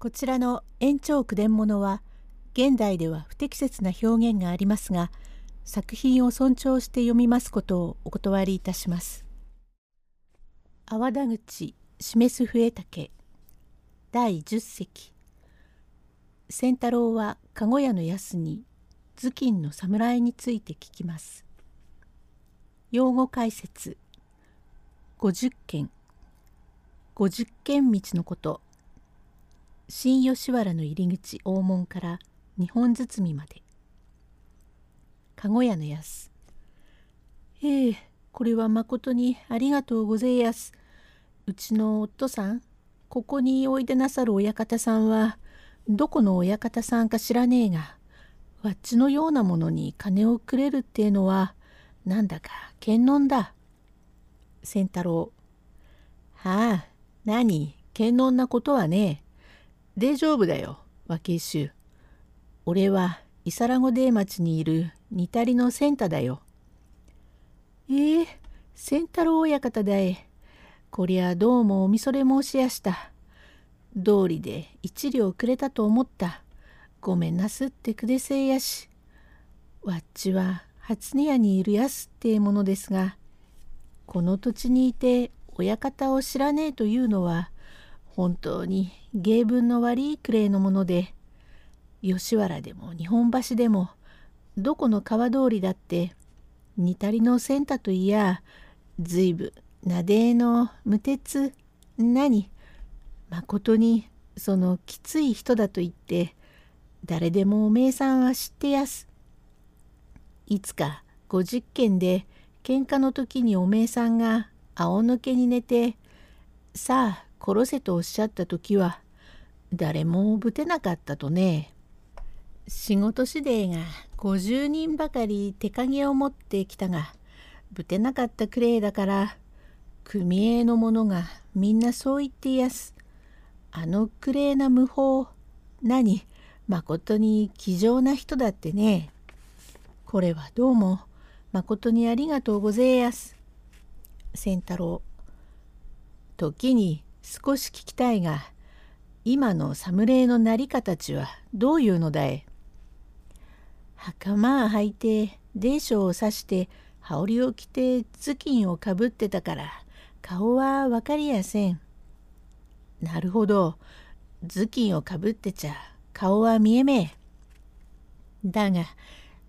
こちらの延長句伝物は現代では不適切な表現がありますが作品を尊重して読みますことをお断りいたします。泡田口示す笛竹第10席仙太郎は籠屋の安に頭巾の侍について聞きます。用語解説50件50軒道のこと新吉原の入り口大門から日本包まで。籠屋のやすええこれはまことにありがとうごぜえやす。うちの夫さんここにおいでなさる親方さんはどこの親方さんか知らねえがわっちのようなものに金をくれるっていうのはなんだか検問だ。仙太郎。はあ何？検問なことはねえ。大丈夫だよ若い衆俺は伊皿子出町にいる似たりの仙太だよ。ええー、仙太郎親方だえ。こりゃどうもおみそれ申しやした。道理で一両くれたと思った。ごめんなすってくでせいやし。わっちは初音屋にいるやすってえものですが、この土地にいて親方を知らねえというのは、本当に芸文の悪いくれいのもので、吉原でも日本橋でもどこの川通りだって似たりのセンタといやずいぶなでえの無鉄何まことにそのきつい人だと言って誰でもおめえさんは知ってやす。いつかご実験で喧嘩の時におめえさんが仰向けに寝てさあ殺せとおっしゃった時は誰もぶてなかったとね。仕事次第が50人ばかり手影を持ってきたがぶてなかったくれいだから組合の者がみんなそう言ってやす。あのくれいな無法何？まことに気丈な人だってね。これはどうもまことにありがとうごぜえやす。仙太郎時に少し聞きたいが今の侍のなり形はどういうのだい?袴を履いて泥章を刺して羽織を着て頭巾をかぶってたから顔は分かりやせん。なるほど頭巾をかぶってちゃ顔は見えめえ。だが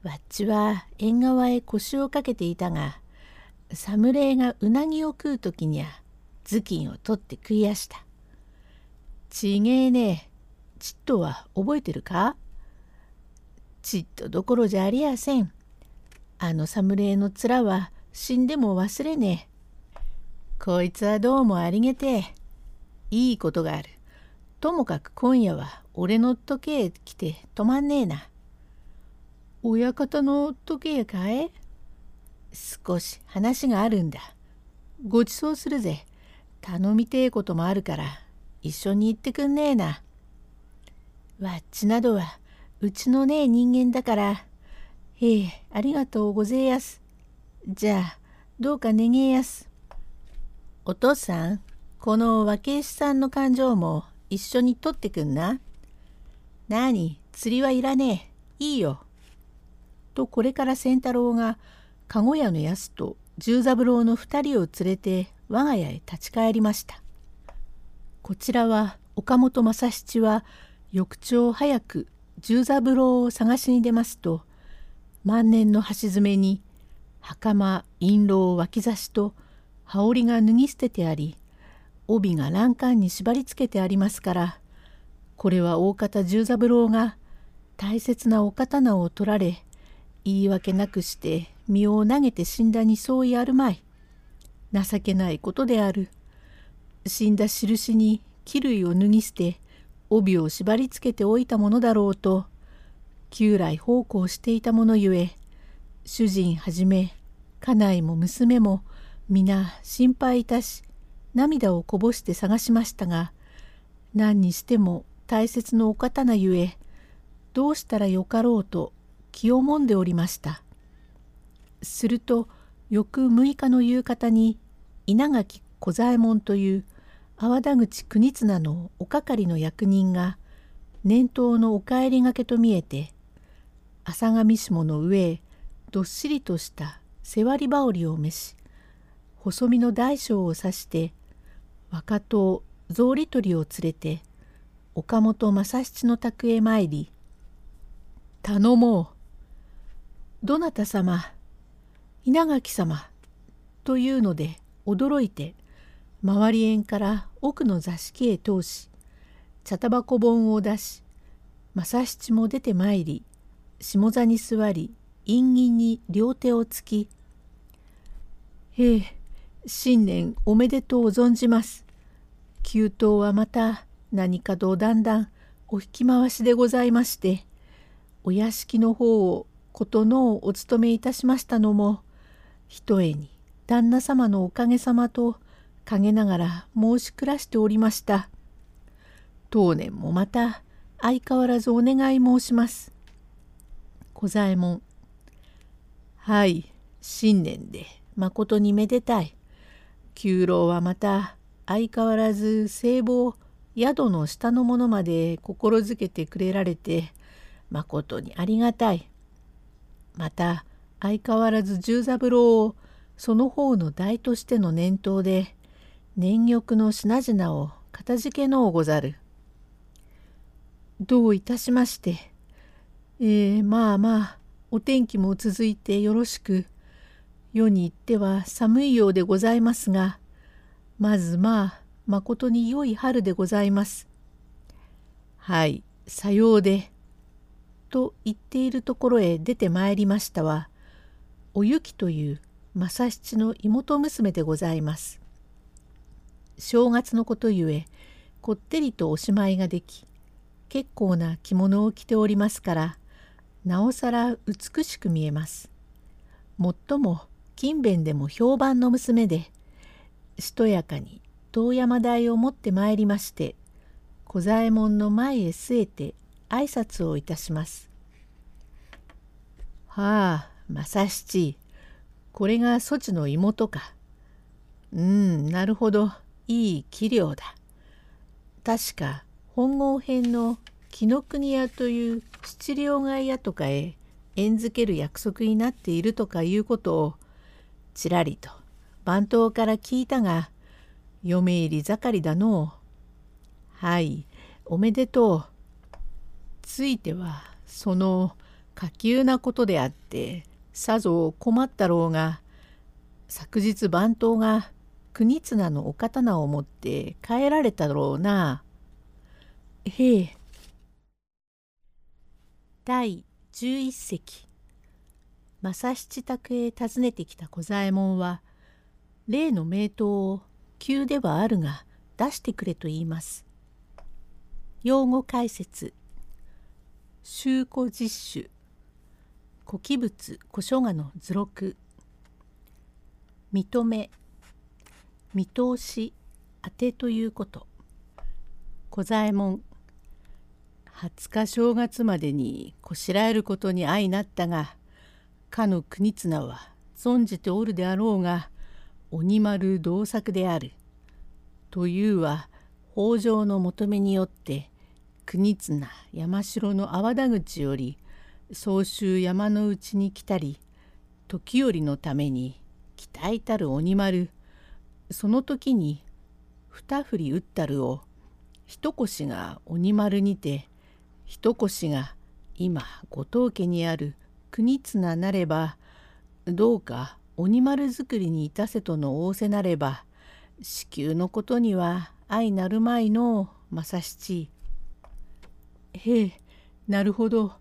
わっちは縁側へ腰をかけていたが侍がうなぎを食う時にゃ頭巾を取って食いやした。ちげえねちっとは覚えてるか？ちっとどころじゃありやせん。あの侍の面は死んでも忘れねえ。こいつはどうもありげて。いいことがある。ともかく今夜は俺の時計来て止まんねえな。親方の時計かえ少し話があるんだ。ごちそうするぜ。頼みてえこともあるから一緒に行ってくんねえな。わっちなどはうちのねえ人間だから。へえ、ありがとうごぜえやす。じゃあ、どうか願えやす。お父さん、この若石さんの感情も一緒に取ってくんな。なに、釣りはいらねえ。いいよ。とこれから仙太郎が籠屋のやすと十三郎の二人を連れて我が家へ立ち返りました。こちらは岡本正七は翌朝早く十三郎を探しに出ますと万年の端詰めに袴印籠脇差しと羽織が脱ぎ捨ててあり帯が欄干に縛りつけてありますからこれは大方十三郎が大切なお刀を取られ言い訳なくして身を投げて死んだにそうやるまい情けないことである死んだ印に衣類を脱ぎ捨て帯を縛りつけておいたものだろうと旧来奉公していたものゆえ主人はじめ家内も娘も皆心配いたし涙をこぼして探しましたが何にしても大切のお刀ゆえどうしたらよかろうと気をもんでおりました。すると翌6日の夕方に稲垣小左衛門という粟田口国綱のお係の役人が念頭のお帰りがけと見えて浅上下の上へどっしりとした背割り羽織を召し細身の大将を指して若党草履取りを連れて岡本正七の宅へ参り「頼もう。どなた様稲垣様」というので驚いて周り縁から奥の座敷へ通し茶タバコ本を出し正七も出てまいり下座に座り陰銀に両手をつき「へえ新年おめでとう存じます。急騰はまた何かとだんだんお引き回しでございましてお屋敷の方をことのをお務めいたしましたのもひとえに旦那様のおかげさまと陰ながら申し暮らしておりました。当年もまた相変わらずお願い申します。小左衛門。はい、新年でまことにめでたい。九郎はまた相変わらず聖母宿の下の者まで心づけてくれられてまことにありがたい。また相変わらず十三郎をその方の代としての念頭で年玉の品々をかたじけのうござる。どういたしまして。えー、まあまあお天気も続いてよろしく世に行っては寒いようでございますがまずまあまことに良い春でございます。はい、さようで。と言っているところへ出てまいりましたは、おゆきという正七の妹娘でございます。正月のことゆえ、こってりとおしまいができ、結構な着物を着ておりますから、なおさら美しく見えます。もっとも勤勉でも評判の娘で、しとやかに遠山台を持ってまいりまして小左衛門の前へ据えて挨拶をいたします。はあ正七これがそちの妹か。うんなるほどいい器量だ。確か本郷編の紀ノ国屋という七両替屋とかへ縁づける約束になっているとかいうことをちらりと番頭から聞いたが嫁入り盛りだのうはい、おめでとう。ついては、その、下級なことであって、さぞ困ったろうが、昨日番頭が国綱のお刀を持って帰られたろうな。へえ。第11席正七宅へ訪ねてきた小左衛門は例の名刀を急ではあるが出してくれと言います。用語解説修古実種古器物古書画の図録認め見通し当てということ小左衛門20日正月までにこしらえることに相なったがかの国綱は存じておるであろうが鬼丸同作である。というは北条の求めによって国綱山城の阿波田口より総州山の内に来たり時折のために期待たる鬼丸その時に二振り打ったるを一腰が鬼丸にて一腰が今後藤家にある国綱なればどうか鬼丸作りにいたせとの仰せなれば子宮のことには愛なるまいの正七。へえなるほど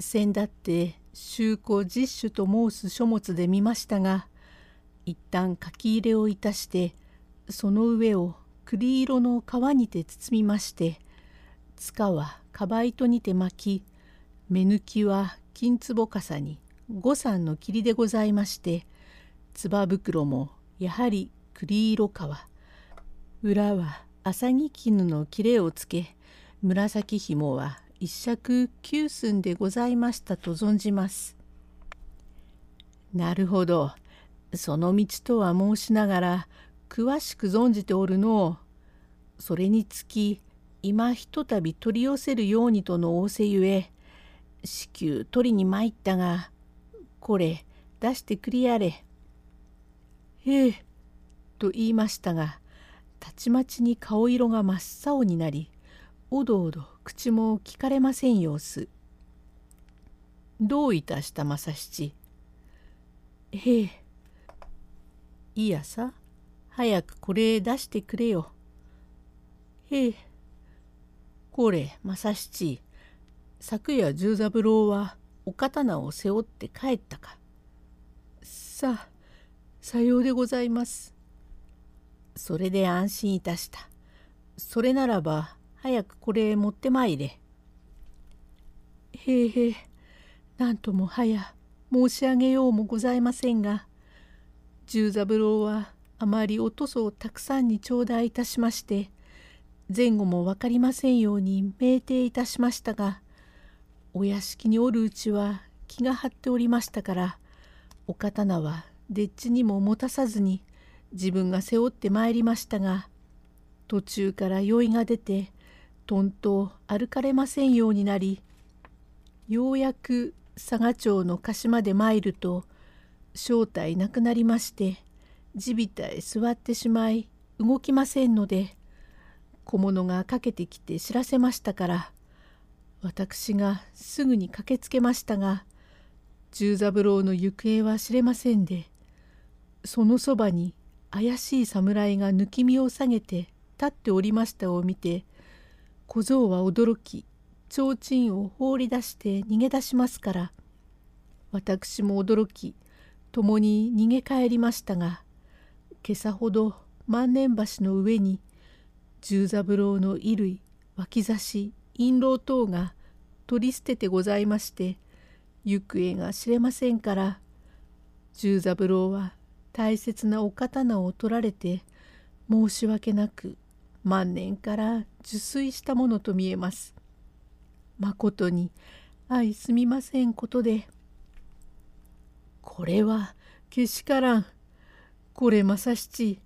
先だって修行実種と申す書物で見ましたが一旦書き入れをいたしてその上を栗色の皮にて包みまして塚はかば糸にて巻き目抜きは金壺笠に五三の霧でございましてつば袋もやはり栗色皮。裏は浅木絹の切れをつけ紫紐は一尺九寸でございましたと存じます。なるほどその道とは申しながら詳しく存じておるのそれにつき今ひとたび取り寄せるようにとの仰せゆえ至急取りに参ったがこれ出してくりやれ。へえと言いましたがたちまちに顔色が真っ青になりおどおど口も聞かれません様子。どういたした正七。へえ。いやさ早くこれ出してくれよ。へえ。これ正七昨夜十三郎はお刀を背負って帰ったか。さあさようでございます。それで安心いたした。それならば早くこれ持ってまいれ。へえへえなんとも早申し上げようもございませんが十三郎はあまりおとそをたくさんに頂戴いたしまして前後も分かりませんように酩酊いたしましたがお屋敷におるうちは気が張っておりましたからお刀はでっちにも持たさずに自分が背負ってまいりましたが途中から酔いが出てとんと歩かれませんようになりようやく佐賀町の鹿島で参ると正体なくなりまして地びたへ座ってしまい動きませんので小物がかけてきて知らせましたから私がすぐに駆けつけましたが十三郎の行方は知れませんでそのそばに怪しい侍が抜き身を下げて立っておりましたを見て小僧は驚き提灯を放り出して逃げ出しますから私も驚き共に逃げ帰りましたが今朝ほど万年橋の上に十三郎の衣類脇差し印籠等が取り捨ててございまして行方が知れませんから十三郎は大切なお刀を取られて申し訳なく万年から受水したものと見えます。まことに相すみませんことで。これはけしからん。これ正七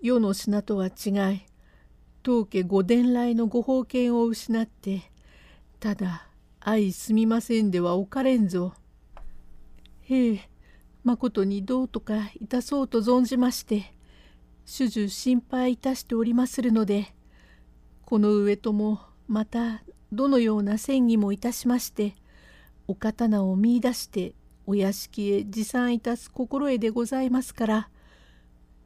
世の品とは違い当家御伝来のご宝剣を失ってただ相すみませんではおかれんぞ。へえまことにどうとかいたそうと存じまして主従心配いたしておりまするのでこの上ともまたどのような戦議もいたしましてお刀を見いだしてお屋敷へ持参いたす心得でございますから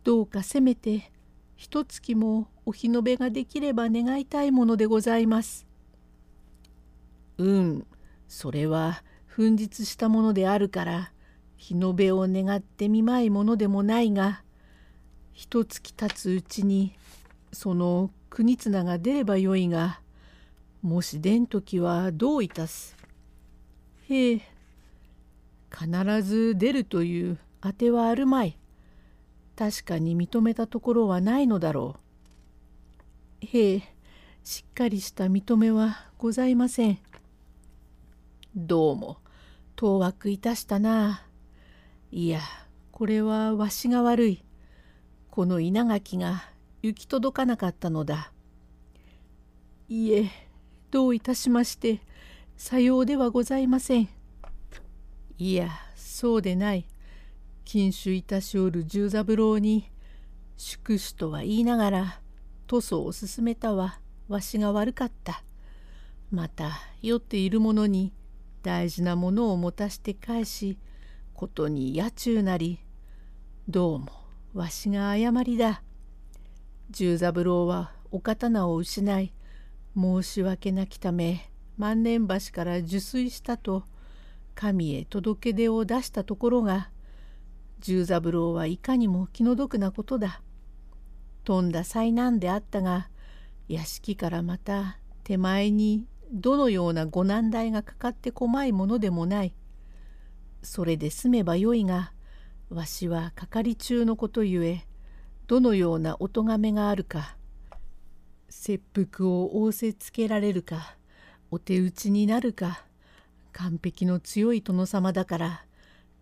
どうかせめて一月もお日延べができれば願いたいものでございます。うんそれは紛日したものであるから日延べを願ってみまいものでもないが一月経つうちにその国綱が出ればよいがもし出ん時はどういたす？へえ必ず出るというあてはあるまい。確かに認めたところはないのだろう。へえしっかりした認めはございません。どうも当惑いたしたな。いやこれはわしが悪い。この稲垣が行き届かなかったのだ。いえどういたしましてさようではございません。いやそうでない。禁酒いたしおる十三郎に祝手とは言いながら塗装を勧めたはわしが悪かった。また酔っている者に大事なものを持たして返しことに野中なり。どうも。わしが誤りだ十三郎はお刀を失い申し訳なきため万年橋から受水したと神へ届け出を出したところが十三郎はいかにも気の毒なことだ。とんだ災難であったが屋敷からまた手前にどのようなご難題がかかってこまいものでもない。それで済めばよいがわしは係中のことゆえどのようなお咎めがあるか切腹を仰せつけられるかお手打ちになるか完璧の強い殿様だから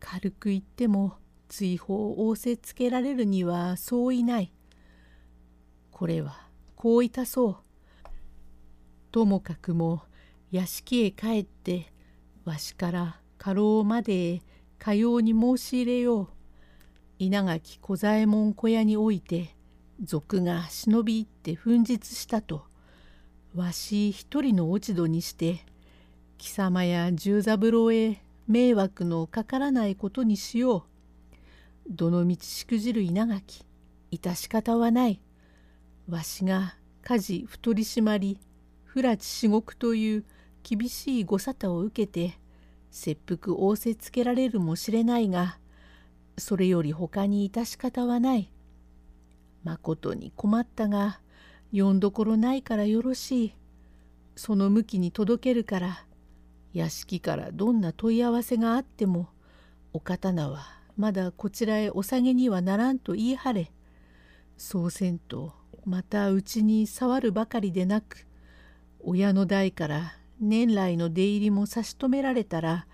軽く言っても追放を仰せつけられるにはそういない。これはこういたそう。ともかくも屋敷へ帰ってわしから家老までへかように申し入れよう。稲垣小左衛門小屋において賊が忍び入って紛失したとわし一人の落ち度にして貴様や十三郎へ迷惑のかからないことにしよう。どのみちしくじる稲垣致し方はない。わしが家事太り締まり不埒至極という厳しいご沙汰を受けて切腹仰せつけられるもしれないがそれより他に致し方はない。まことに困ったが読んどころないからよろしい。その向きに届けるから屋敷からどんな問い合わせがあってもお刀はまだこちらへお下げにはならんと言い張れ。そうせんとまたうちに触るばかりでなく親の代から年来の出入りも差し止められたら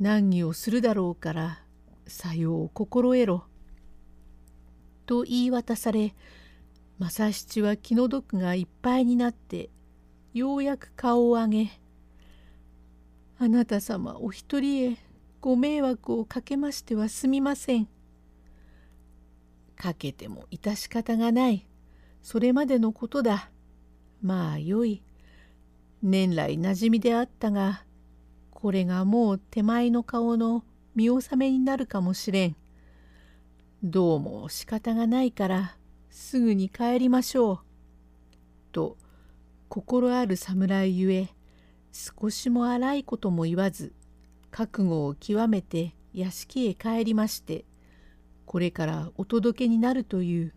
難儀をするだろうからさよう心得ろ。と言い渡され正七は気の毒がいっぱいになってようやく顔を上げ「あなた様お一人へご迷惑をかけましてはすみません」かけても致し方がない。それまでのことだ。まあよい。年来馴染みであったが、これがもう手前の顔の見納めになるかもしれん。どうも仕方がないからすぐに帰りましょう。と心ある侍ゆえ少しも荒いことも言わず覚悟を極めて屋敷へ帰りましてこれからお届けになるという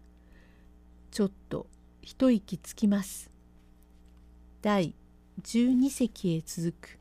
ちょっと一息つきます。第12席へ続く。